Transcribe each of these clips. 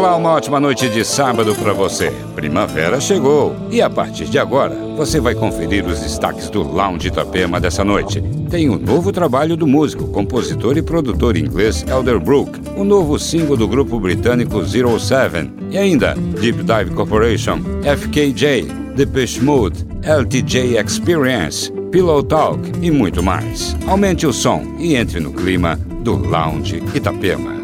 Olá, uma ótima noite de sábado para você. Primavera chegou e a partir de agora você vai conferir os destaques do Lounge Itapema dessa noite. Tem o um novo trabalho do músico, compositor e produtor inglês Elderbrook, o um novo single do grupo britânico Zero Seven e ainda Deep Dive Corporation, FKJ, Depeche Mode, LTJ Experience, Pillow Talk e muito mais. Aumente o som e entre no clima do Lounge Itapema.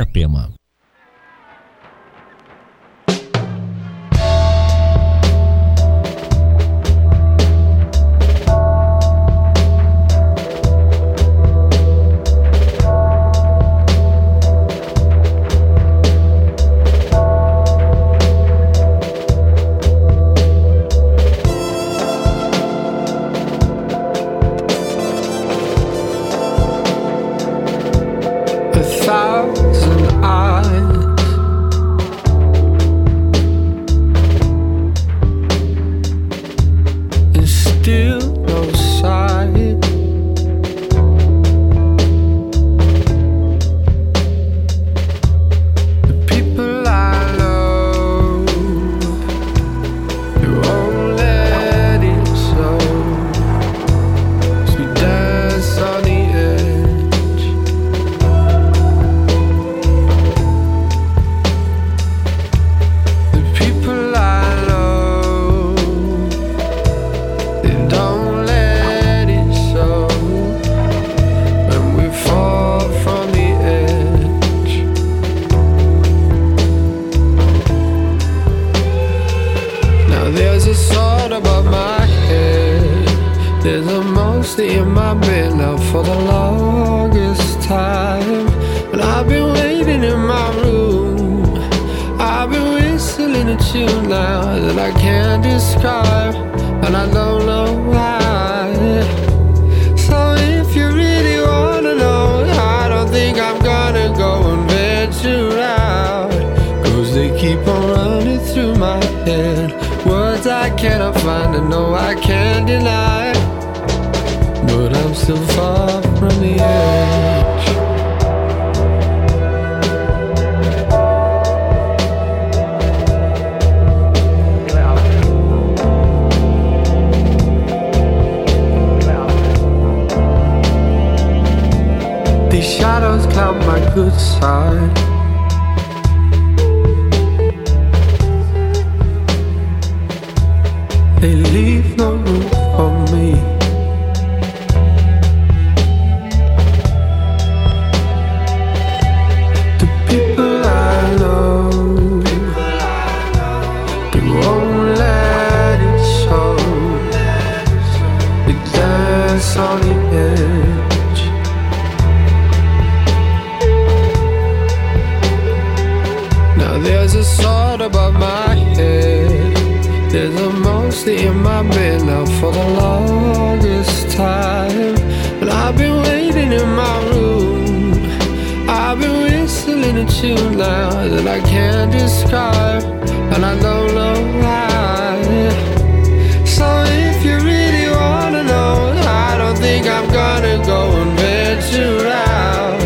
Itapema. There's a monster in my bed now for the longest time. And I've been waiting in my room. I've been whistling a tune now that I can't describe. And I don't know why. So if you really wanna know, I don't think I'm gonna go and venture out. Cause they keep on running through my head. Words I cannot find and no I can't deny but I'm still far from the edge. These shadows cloud my good side. They leave no for the longest time. but I've been waiting in my room. I've been whistling a tune now that I can't describe, and I don't know why. So if you really wanna know, I don't think I'm gonna go and venture out.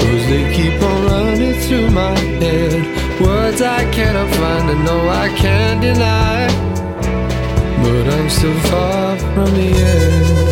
Cause they keep on running through my head. Words I cannot find and no I can't deny but I'm still far from the end.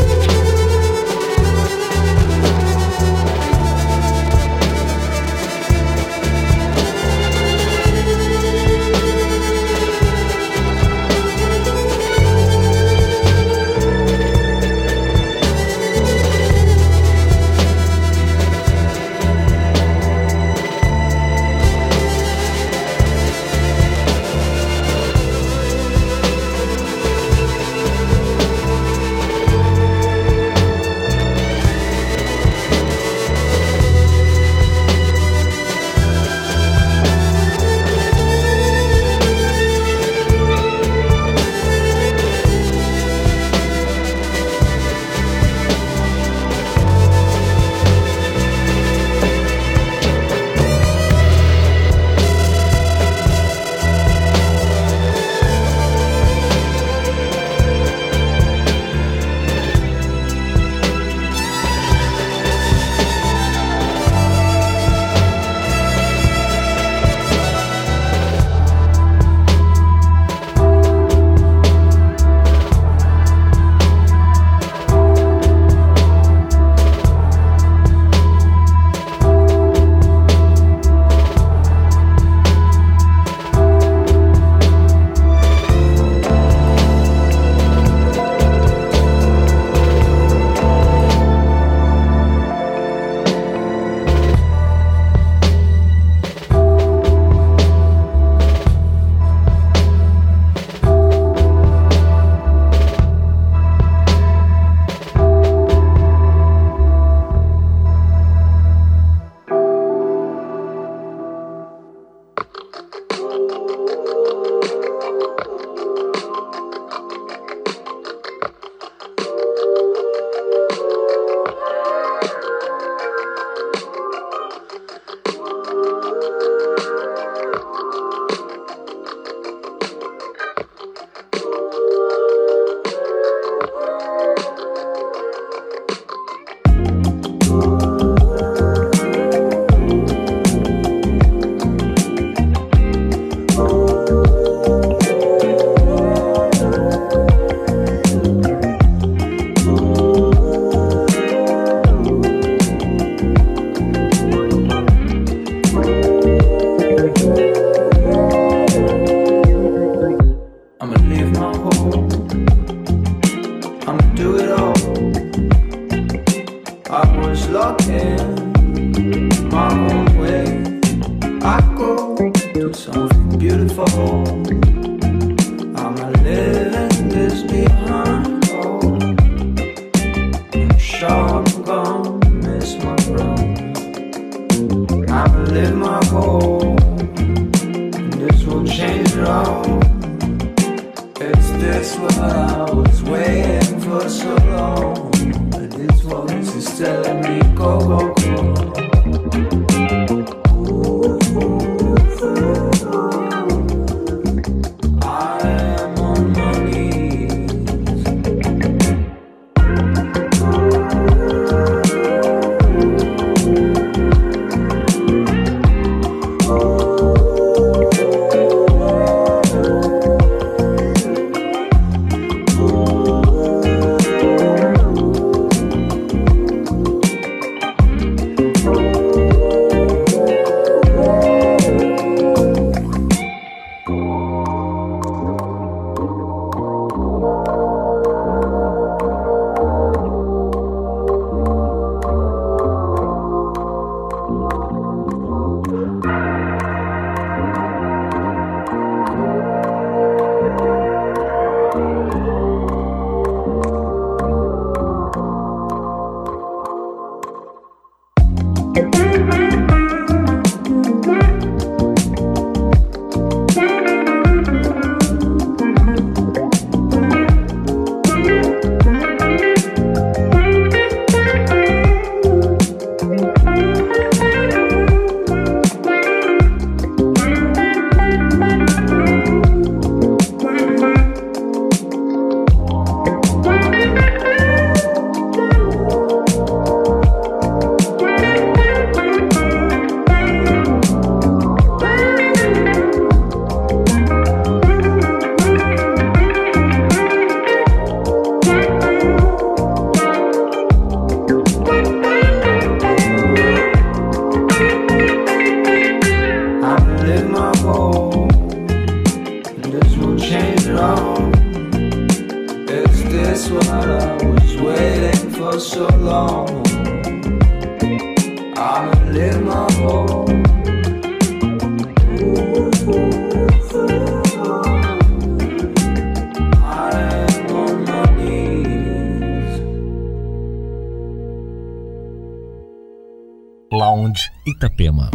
Lounge Itapema.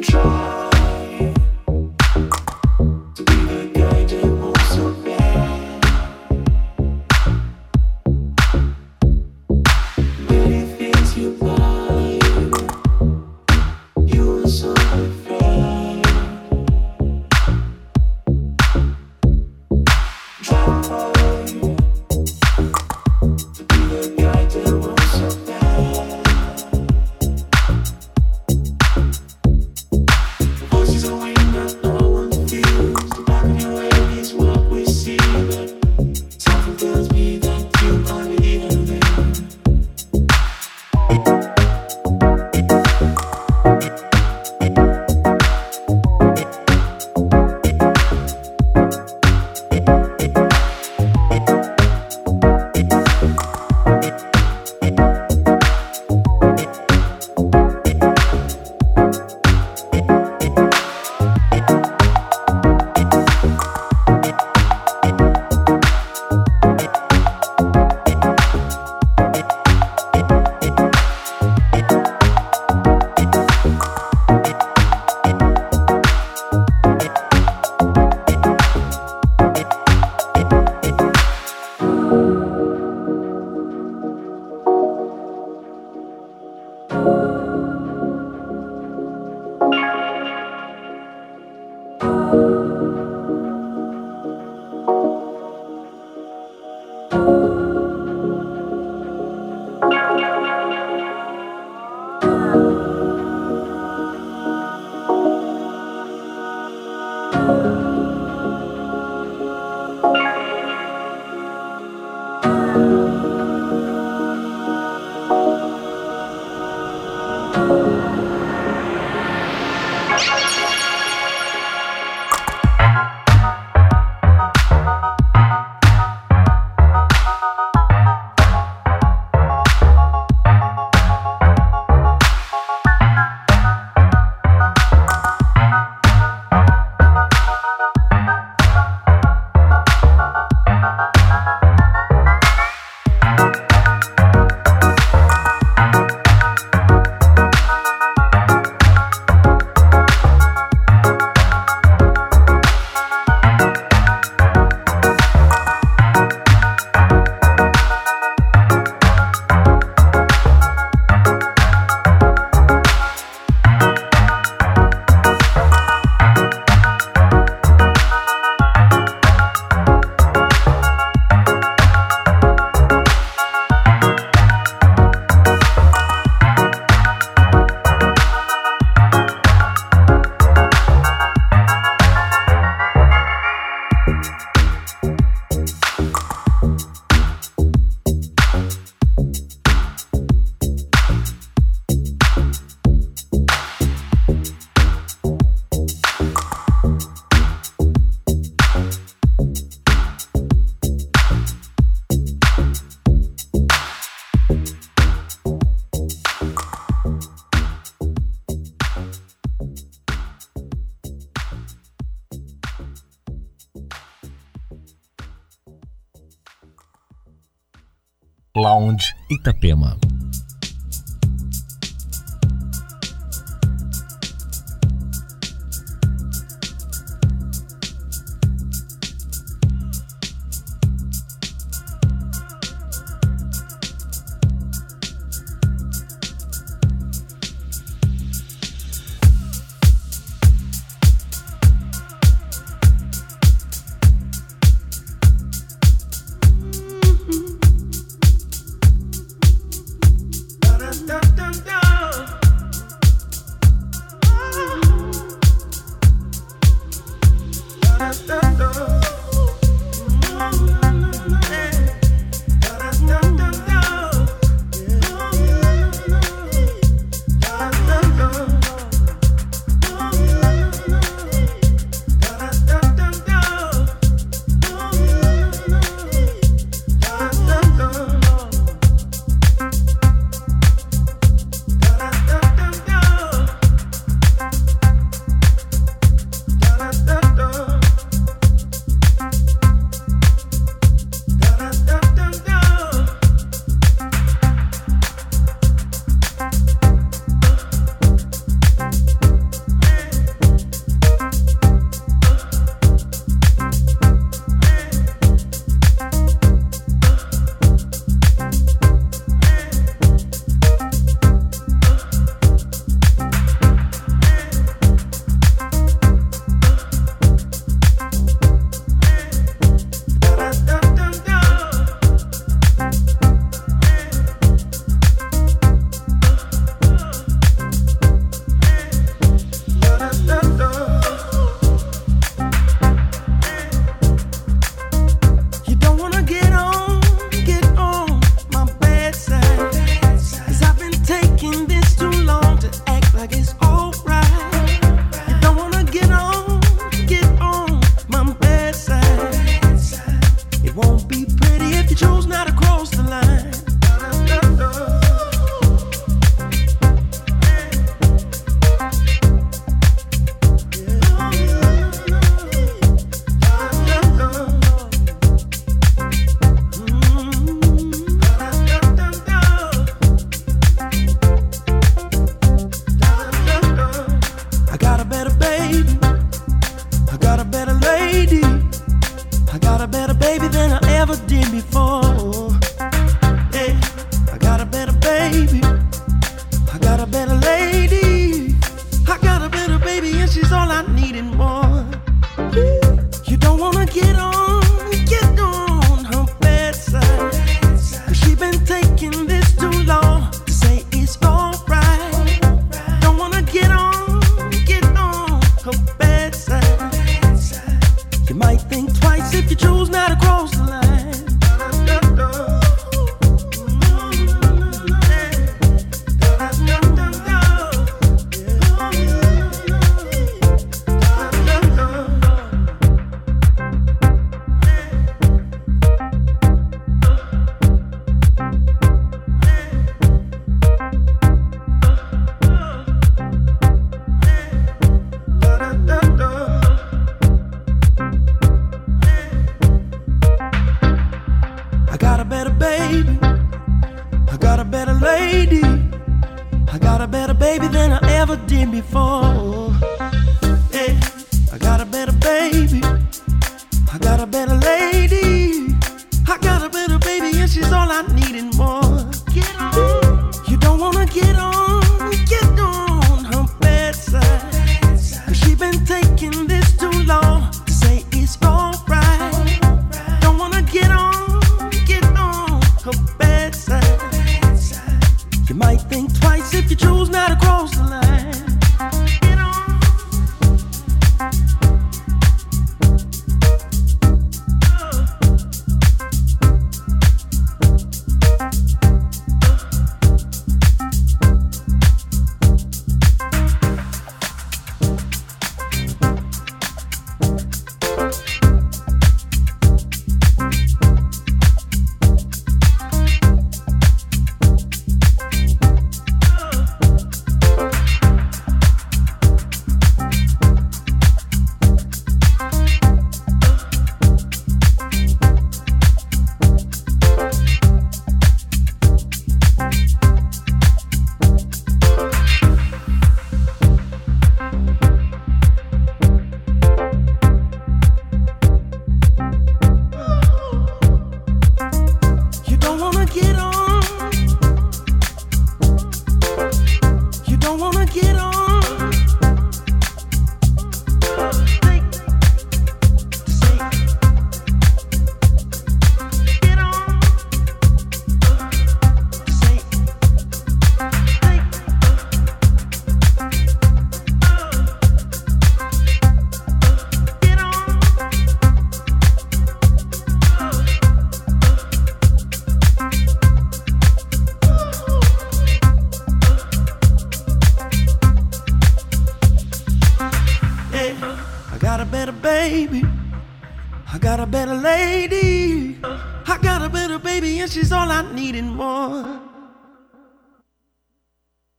Try. Sound Itapema.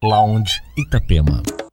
Lounge Itapema.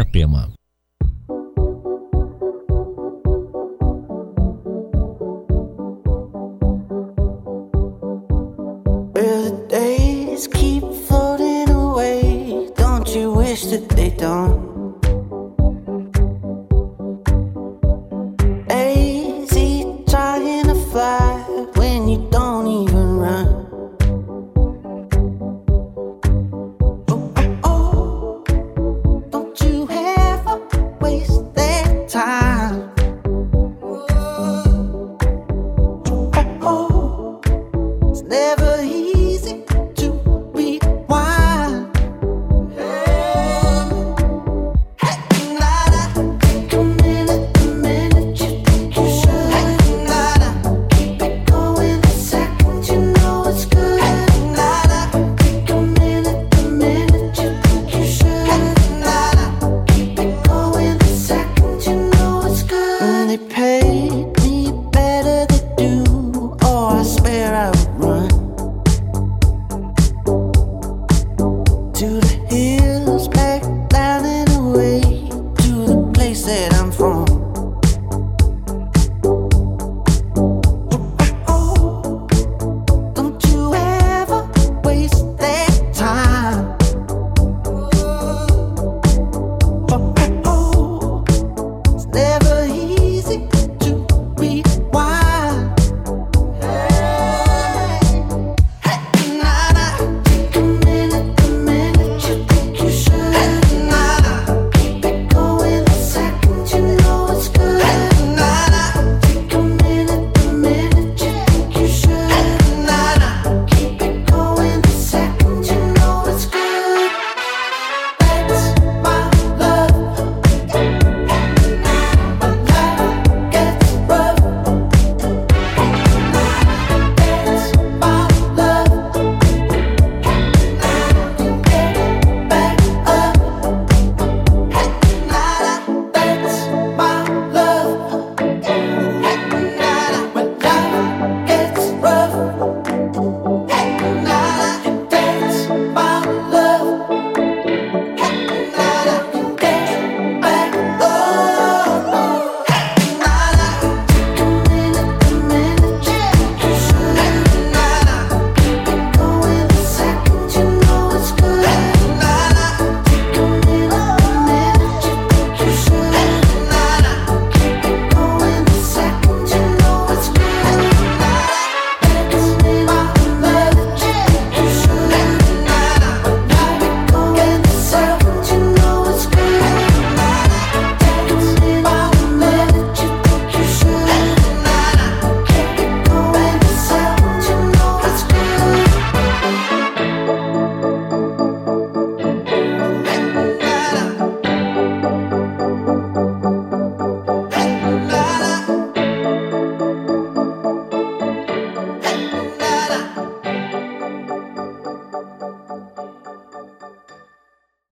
Itapema.